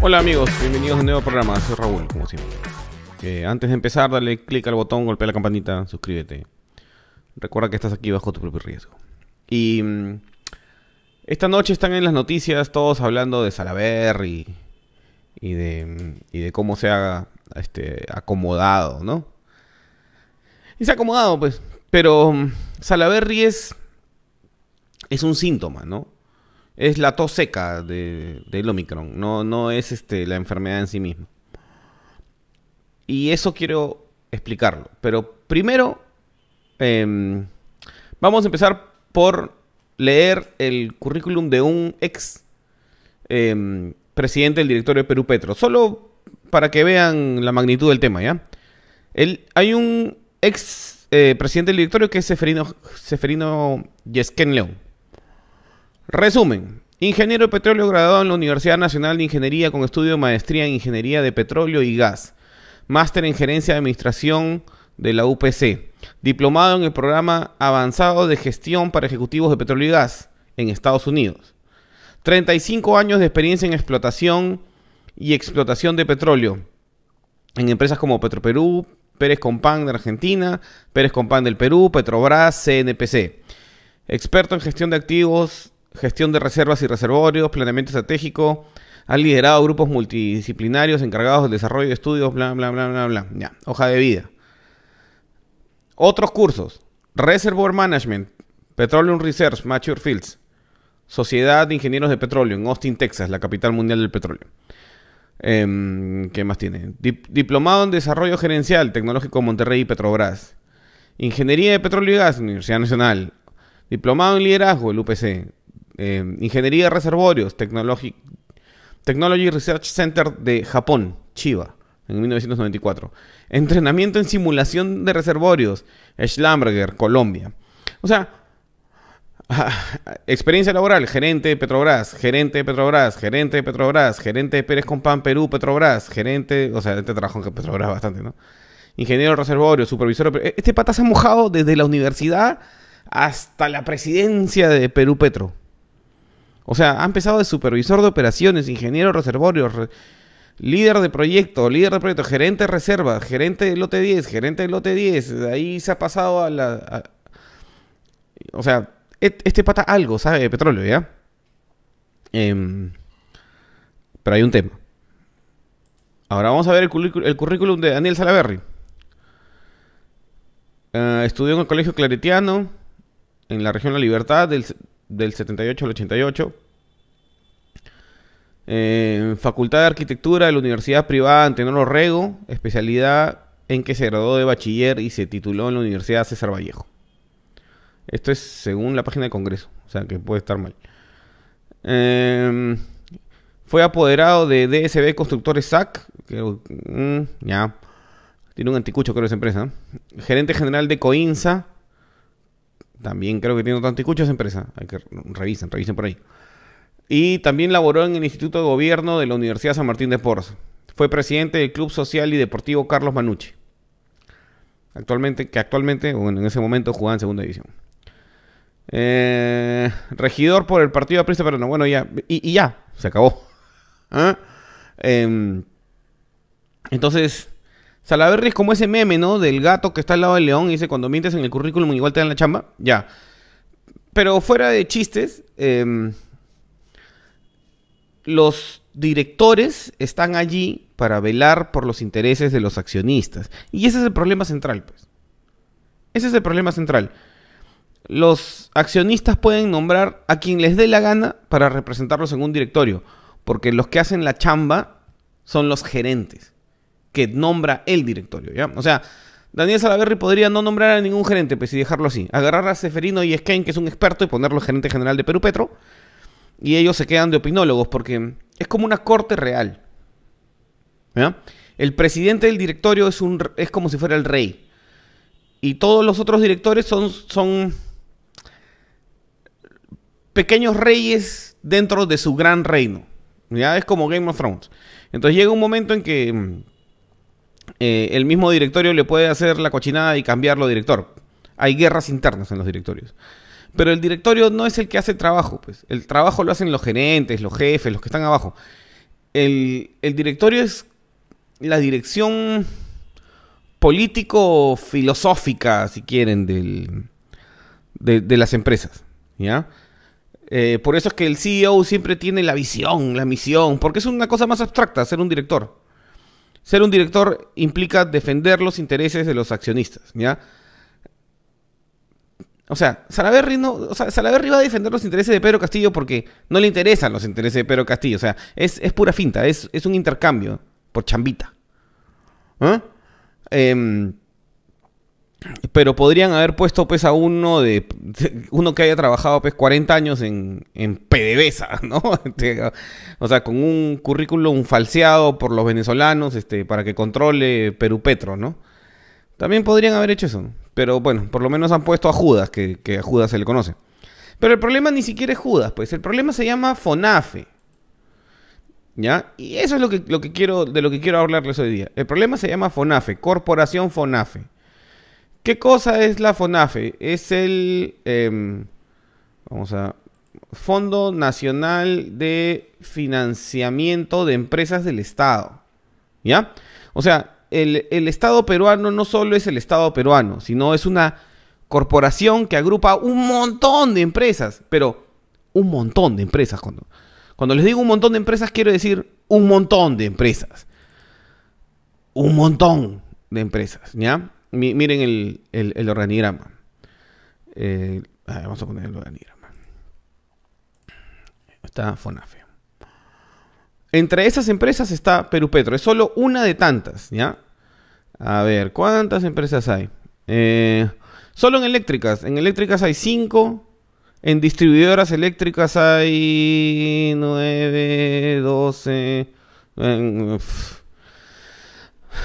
Hola amigos, bienvenidos a un nuevo programa. Soy Raúl, como siempre. Eh, antes de empezar, dale clic al botón, golpea la campanita, suscríbete. Recuerda que estás aquí bajo tu propio riesgo. Y mm, esta noche están en las noticias todos hablando de Salaberry y, de, mm, y de cómo se ha este, acomodado, ¿no? Y se ha acomodado, pues. Pero mm, Salaberry es, es un síntoma, ¿no? Es la tos seca de, del Omicron, no, no es este, la enfermedad en sí misma. Y eso quiero explicarlo. Pero primero, em, vamos a empezar por leer el currículum de un ex em, presidente del directorio de Perú Petro. Solo para que vean la magnitud del tema, ¿ya? hay un ex eh, presidente del directorio que es Seferino, Seferino Yesquén León. Resumen. Ingeniero de petróleo graduado en la Universidad Nacional de Ingeniería con estudio de maestría en Ingeniería de Petróleo y Gas. Máster en Gerencia de Administración de la UPC. Diplomado en el programa avanzado de gestión para ejecutivos de petróleo y gas en Estados Unidos. 35 años de experiencia en explotación y explotación de petróleo en empresas como Petroperú, Pérez Compán de Argentina, Pérez Compán del Perú, Petrobras, CNPC. Experto en gestión de activos gestión de reservas y reservorios, planeamiento estratégico, ha liderado grupos multidisciplinarios encargados del desarrollo de estudios, bla, bla, bla, bla, bla. Ya, hoja de vida. Otros cursos. Reservoir Management, Petroleum Research, Mature Fields, Sociedad de Ingenieros de Petróleo en Austin, Texas, la capital mundial del petróleo. Em, ¿Qué más tiene? Diplomado en Desarrollo Gerencial Tecnológico Monterrey y Petrobras. Ingeniería de Petróleo y Gas, Universidad Nacional. Diplomado en Liderazgo, el UPC. Eh, Ingeniería de Reservorios, Technology, Technology Research Center de Japón, Chiba, en 1994. Entrenamiento en simulación de reservorios, Schlumberger, Colombia. O sea, experiencia laboral, gerente de Petrobras, gerente de Petrobras, gerente de Petrobras, gerente de Pérez Compán, Perú, Petrobras, gerente, o sea, este trabajo en Petrobras bastante, ¿no? Ingeniero de reservorio, supervisor. Este pata se ha mojado desde la universidad hasta la presidencia de Perú Petro. O sea, ha empezado de supervisor de operaciones, ingeniero de reservorios, líder de proyecto, líder de proyecto, gerente de reserva, gerente del lote 10, gerente del lote 10. De ahí se ha pasado a la... o sea, este pata algo sabe de petróleo, ¿ya? Em, pero hay un tema. Ahora vamos a ver el, currículum de Daniel Salaverry. Eh, estudió en el Colegio Claretiano, en la región La Libertad, del, del 78 al 88. Facultad de Arquitectura de la Universidad Privada Antenor Rego, especialidad en que se graduó de bachiller y se tituló en la Universidad César Vallejo. Esto es según la página de Congreso, o sea que puede estar mal. Em, fue apoderado de DSB Constructores SAC, que, mm, ya, tiene un anticucho creo esa empresa. Gerente general de Coinsa, también creo que tiene otro anticucho esa empresa. Hay que revisen, revisen por ahí. Y también laboró en el Instituto de Gobierno de la Universidad San Martín de Porres. Fue presidente del Club Social y Deportivo Carlos Manucci. Actualmente, que actualmente, bueno, en ese momento jugaba en segunda división. Eh, regidor por el Partido Aprista Peruano. Bueno, ya. Y, ya, se acabó. ¿Ah? Em, entonces, Salaverry es como ese meme, ¿no? Del gato que está al lado del león y dice, cuando mientes en el currículum igual te dan la chamba. Ya. Pero fuera de chistes, em, los directores están allí para velar por los intereses de los accionistas. Y ese es el problema central, pues. Ese es el problema central. Los accionistas pueden nombrar a quien les dé la gana para representarlos en un directorio, porque los que hacen la chamba son los gerentes que nombra el directorio, ¿ya? O sea, Daniel Salaverry podría no nombrar a ningún gerente, pues, y dejarlo así. Agarrar a Seferino y Skane, que es un experto, y ponerlo gerente general de Perú Petro, y ellos se quedan de opinólogos, porque es como una corte real. ¿ya? El presidente del directorio es, un, es como si fuera el rey. Y todos los otros directores son, son pequeños reyes dentro de su gran reino. ¿ya? Es como Game of Thrones. Entonces llega un momento en que mm, eh, el mismo directorio le puede hacer la cochinada y cambiarlo director. hay guerras internas en los directorios. Pero el directorio no es el que hace el trabajo, pues. El trabajo lo hacen los gerentes, los jefes, los que están abajo. El, directorio es la dirección político-filosófica, si quieren, del, de, las empresas. ¿Ya? Eh, por eso es que el CEO siempre tiene la visión, la misión, porque es una cosa más abstracta ser un director. Ser un director implica defender los intereses de los accionistas, ¿ya? O sea, Salaverry no, Salaverry va a defender los intereses de Pedro Castillo porque no le interesan los intereses de Pedro Castillo. O sea, es, pura finta, es, es, un intercambio por chambita. ¿Ah? Em, pero podrían haber puesto pues a uno de, uno que haya trabajado pues 40 años en, en PDVSA, ¿no? Este, o sea, con un currículum falseado por los venezolanos este, para que controle Perú Petro, ¿no? También podrían haber hecho eso. Pero bueno, por lo menos han puesto a Judas, que, a Judas se le conoce. Pero el problema ni siquiera es Judas, pues el problema se llama FONAFE. ¿Ya? Y eso es lo que, lo que quiero, de lo que quiero hablarles hoy día. El problema se llama FONAFE, Corporación FONAFE. ¿Qué cosa es la FONAFE? Es el, em, vamos a, Fondo Nacional de Financiamiento de Empresas del Estado. ¿Ya? O sea, el, Estado peruano no solo es el Estado peruano, sino es una corporación que agrupa un montón de empresas, pero un montón de empresas. Cuando, cuando les digo un montón de empresas, quiero decir un montón de empresas. Un montón de empresas, ¿ya? Miren el, organigrama. Eh, vamos a poner el organigrama. Está FONAFE. Entre esas empresas está Perú Petro. Es solo una de tantas, ¿ya? A ver, ¿cuántas empresas hay? Eh, solo en eléctricas. En eléctricas hay cinco. En distribuidoras eléctricas hay nueve, doce.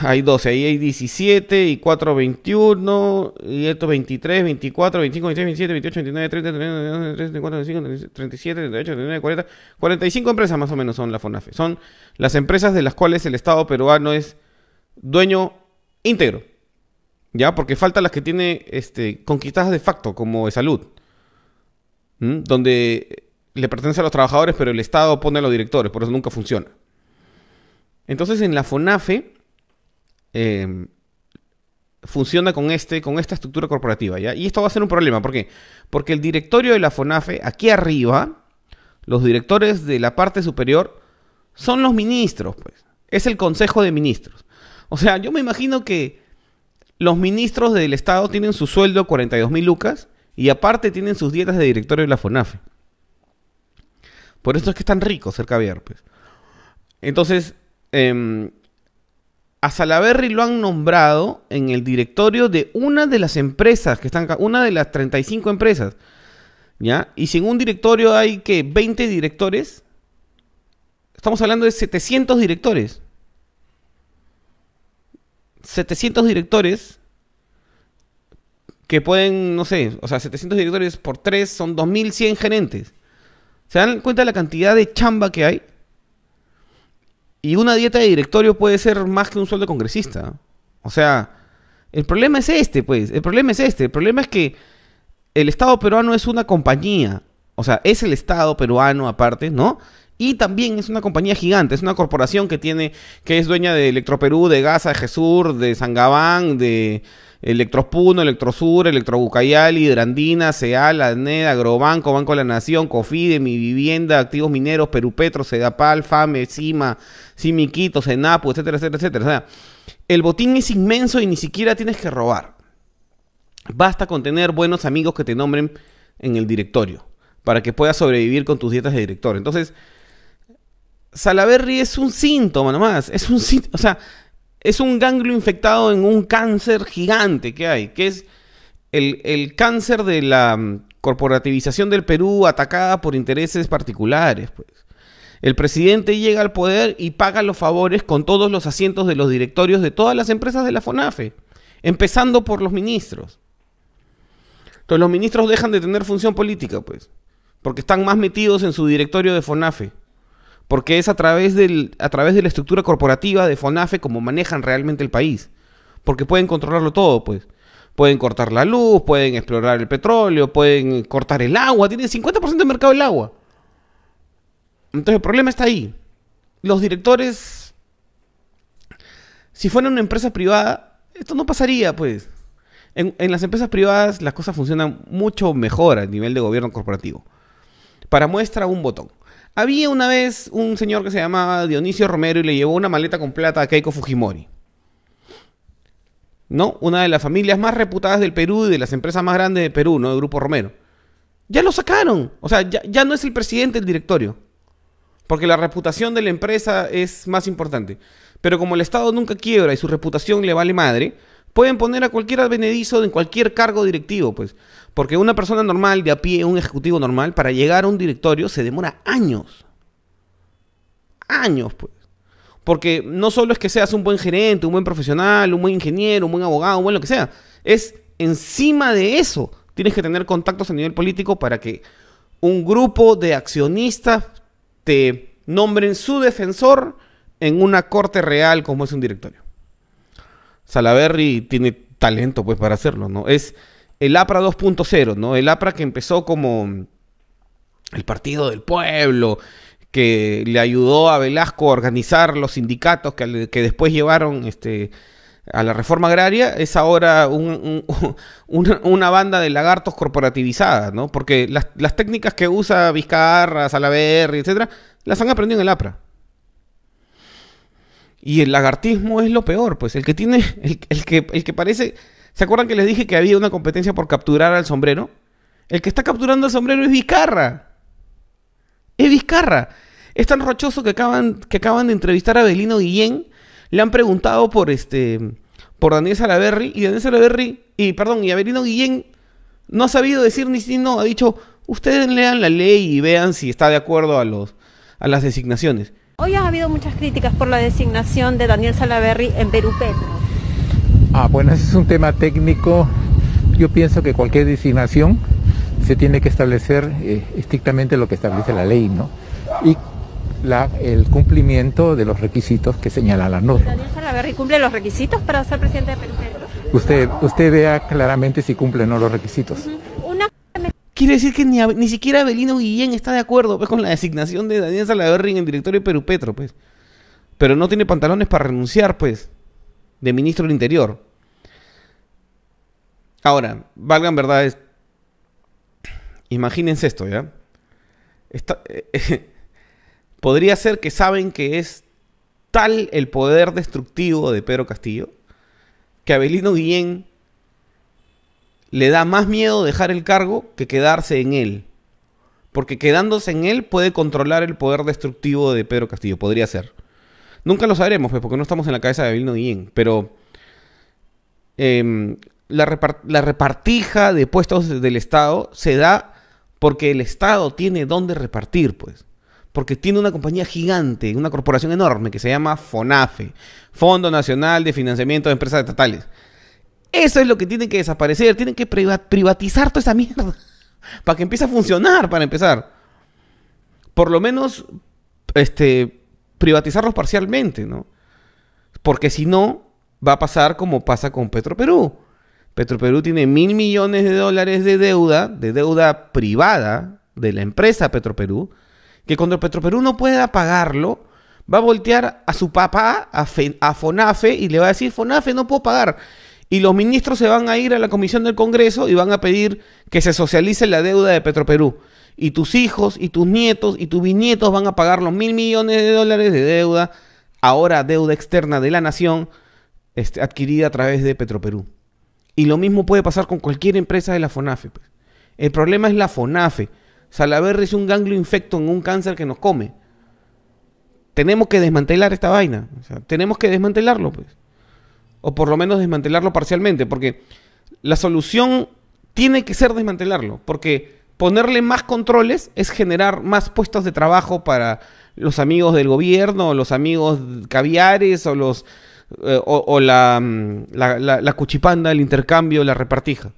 Hay 12, ahí hay 17 y 4, 21, y esto 23, 24, 25, 26, 27, 28, 29, 30, 31, 34, 35, 37, 38, 39, 40, 45 empresas más o menos son la FONAFE. Son las empresas de las cuales el Estado peruano es dueño íntegro. ¿Ya? Porque faltan las que tiene este, conquistadas de facto, como de salud. Donde le pertenece a los trabajadores, pero el Estado pone a los directores, por eso nunca funciona. Entonces en la FONAFE Em, funciona con, este, con esta estructura corporativa. Y esto va a ser un problema. ¿Por qué? Porque el directorio de la FONAFE, aquí arriba, los directores de la parte superior, son los ministros. Pues. Es el Consejo de Ministros. O sea, yo me imagino que los ministros del Estado tienen su sueldo 42 mil lucas y aparte tienen sus dietas de directorio de la FONAFE. Por eso es que están ricos cerca de pues. Entonces, eh, a Salaberry lo han nombrado en el directorio de una de las empresas que están una de las 35 empresas. ¿Ya? Y si en un directorio hay que 20 directores, estamos hablando de 700 directores. 700 directores que pueden, no sé, o sea, 700 directores por 3 son 2100 gerentes. ¿Se dan cuenta de la cantidad de chamba que hay? Y una dieta de directorio puede ser más que un sueldo congresista. O sea, el problema es este, pues. El problema es este. El problema es que el Estado peruano es una compañía. O sea, es el Estado peruano aparte, ¿no? Y también es una compañía gigante, es una corporación que tiene, que es dueña de Electroperú, de Gaza, de Jesur, de Sangabán, de Electropuno, Electrosur, Electrobucayali, Hidrandina, Seal, ANED, Agrobanco, Banco de la Nación, Cofide, Mi Vivienda, Activos Mineros, Perú Petro, Sedapal, FAME, CIMA, Simiquito, Senapu, etcétera, etcétera, etcétera. O sea, el botín es inmenso y ni siquiera tienes que robar. Basta con tener buenos amigos que te nombren en el directorio para que puedas sobrevivir con tus dietas de director. Entonces, Salaberry es un síntoma nomás, es un o sea, es un ganglio infectado en un cáncer gigante que hay, que es el, cáncer de la mm, corporativización del Perú atacada por intereses particulares. Pues. El presidente llega al poder y paga los favores con todos los asientos de los directorios de todas las empresas de la FONAFE, empezando por los ministros. Entonces los ministros dejan de tener función política, pues, porque están más metidos en su directorio de FONAFE porque es a través, del, a través de la estructura corporativa de FONAFE como manejan realmente el país, porque pueden controlarlo todo, pues. Pueden cortar la luz, pueden explorar el petróleo, pueden cortar el agua, tienen 50% de mercado del agua. Entonces el problema está ahí. Los directores, si fuera una empresa privada, esto no pasaría, pues. En, en, las empresas privadas las cosas funcionan mucho mejor a nivel de gobierno corporativo. Para muestra, un botón. Había una vez un señor que se llamaba Dionisio Romero y le llevó una maleta con plata a Keiko Fujimori. ¿No? Una de las familias más reputadas del Perú y de las empresas más grandes de Perú, ¿no? El Grupo Romero. Ya lo sacaron. O sea, ya, ya no es el presidente del directorio. Porque la reputación de la empresa es más importante. Pero como el Estado nunca quiebra y su reputación le vale madre, pueden poner a cualquier advenedizo en cualquier cargo directivo, pues. Porque una persona normal, de a pie, un ejecutivo normal, para llegar a un directorio se demora años. Años, pues. Porque no solo es que seas un buen gerente, un buen profesional, un buen ingeniero, un buen abogado, un buen lo que sea. Es encima de eso. Tienes que tener contactos a nivel político para que un grupo de accionistas te nombren su defensor en una corte real como es un directorio. Salaberry tiene talento pues para hacerlo, ¿no? Es el APRA 2.0, ¿no? El APRA que empezó como el partido del pueblo, que le ayudó a Velasco a organizar los sindicatos que, después llevaron este, a la reforma agraria, es ahora un, un, una, banda de lagartos corporativizadas, ¿no? Porque las, las técnicas que usa Vizcarra, Salaverry, etcétera, las han aprendido en el APRA. Y el lagartismo es lo peor, pues el que tiene, el, que, el que parece... ¿Se acuerdan que les dije que había una competencia por capturar al sombrero? El que está capturando al sombrero es Vizcarra. Es Vizcarra. Es tan rochoso que acaban, que acaban de entrevistar a Belino Guillén. Le han preguntado por este por Daniel Salaverry. Y Daniel Salaverry, y perdón, y Abelino Guillén no ha sabido decir ni si no. Ha dicho, ustedes lean la ley y vean si está de acuerdo a, los, a las designaciones. Hoy ha habido muchas críticas por la designación de Daniel Salaverry en Perú Petro. Ah, bueno, ese es un tema técnico. Yo pienso que cualquier designación se tiene que establecer eh, estrictamente lo que establece la ley, ¿no? Y la, el cumplimiento de los requisitos que señala la norma. ¿Daniel Salaverry cumple los requisitos para ser presidente de Perú Petro? Usted, usted vea claramente si cumple o no los requisitos. Uh -huh. Quiere decir que ni, ni siquiera Abelino Guillén está de acuerdo pues, con la designación de Daniel Salaverry en el directorio de Perú Petro, pues. Pero no tiene pantalones para renunciar, pues, de ministro del Interior. Ahora, valgan verdades. Imagínense esto, ¿ya? Podría ser que saben que es tal el poder destructivo de Pedro Castillo que Abelino Guillén le da más miedo dejar el cargo que quedarse en él. Porque quedándose en él puede controlar el poder destructivo de Pedro Castillo. Podría ser. Nunca lo sabremos, pues, porque no estamos en la cabeza de Abelino Guillén. Pero eh, la, la, repartija de puestos del Estado se da porque el Estado tiene dónde repartir, pues. Porque tiene una compañía gigante, una corporación enorme que se llama FONAFE, Fondo Nacional de Financiamiento de Empresas Estatales. Eso es lo que tiene que desaparecer. Tienen que privatizar toda esa mierda. Para que empiece a funcionar, para empezar. Por lo menos, este, privatizarlos parcialmente, ¿no? Porque si no, va a pasar como pasa con Petroperú. Petroperú tiene mil millones de dólares de deuda, de deuda privada de la empresa Petroperú, que cuando Petroperú no pueda pagarlo, va a voltear a su papá, a, a Fonafe, y le va a decir, Fonafe, no puedo pagar. Y los ministros se van a ir a la comisión del Congreso y van a pedir que se socialice la deuda de Petroperú. Y tus hijos, y tus nietos, y tus bisnietos van a pagar los mil millones de dólares de deuda, ahora deuda externa de la nación, este, adquirida a través de Petroperú. Y lo mismo puede pasar con cualquier empresa de la FONAFE. Pues. El problema es la FONAFE. Salaverry es un ganglio infecto en un cáncer que nos come. Tenemos que desmantelar esta vaina. Tenemos que desmantelarlo, pues. O por lo menos desmantelarlo parcialmente. Porque la solución tiene que ser desmantelarlo. Porque ponerle más controles es generar más puestos de trabajo para los amigos del gobierno, los amigos caviares o los eh, o, o la, la, la, la, cuchipanda, el intercambio, la repartija.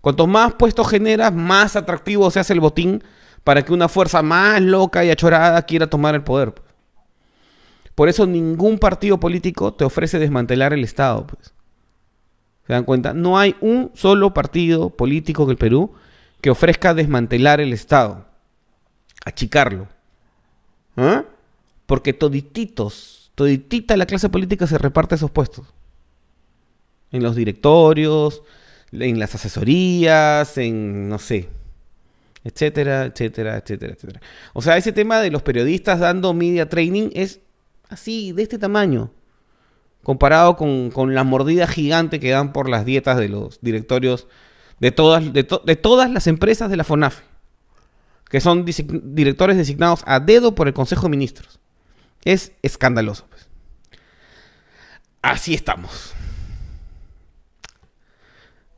Cuanto más puestos generas, más atractivo se hace el botín para que una fuerza más loca y achorada quiera tomar el poder. Por eso ningún partido político te ofrece desmantelar el Estado. Pues. ¿Se dan cuenta? No hay un solo partido político en el Perú que ofrezca desmantelar el Estado, achicarlo. ¿Ah? Porque todititos, toditita la clase política se reparte esos puestos. En los directorios, en las asesorías, en no sé, etcétera, etcétera, etcétera, etcétera. O sea, ese tema de los periodistas dando media training es así, de este tamaño, comparado con, con la mordida gigante que dan por las dietas de los directorios de todas, de, to- de todas las empresas de la FONAFE, que son directores designados a dedo por el Consejo de Ministros. Es escandaloso. pues. Así estamos.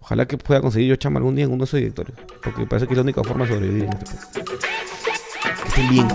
Ojalá que pueda conseguir yo chamba algún día en uno de esos directorios. Porque parece que es la única forma de sobrevivir en este país. Bien.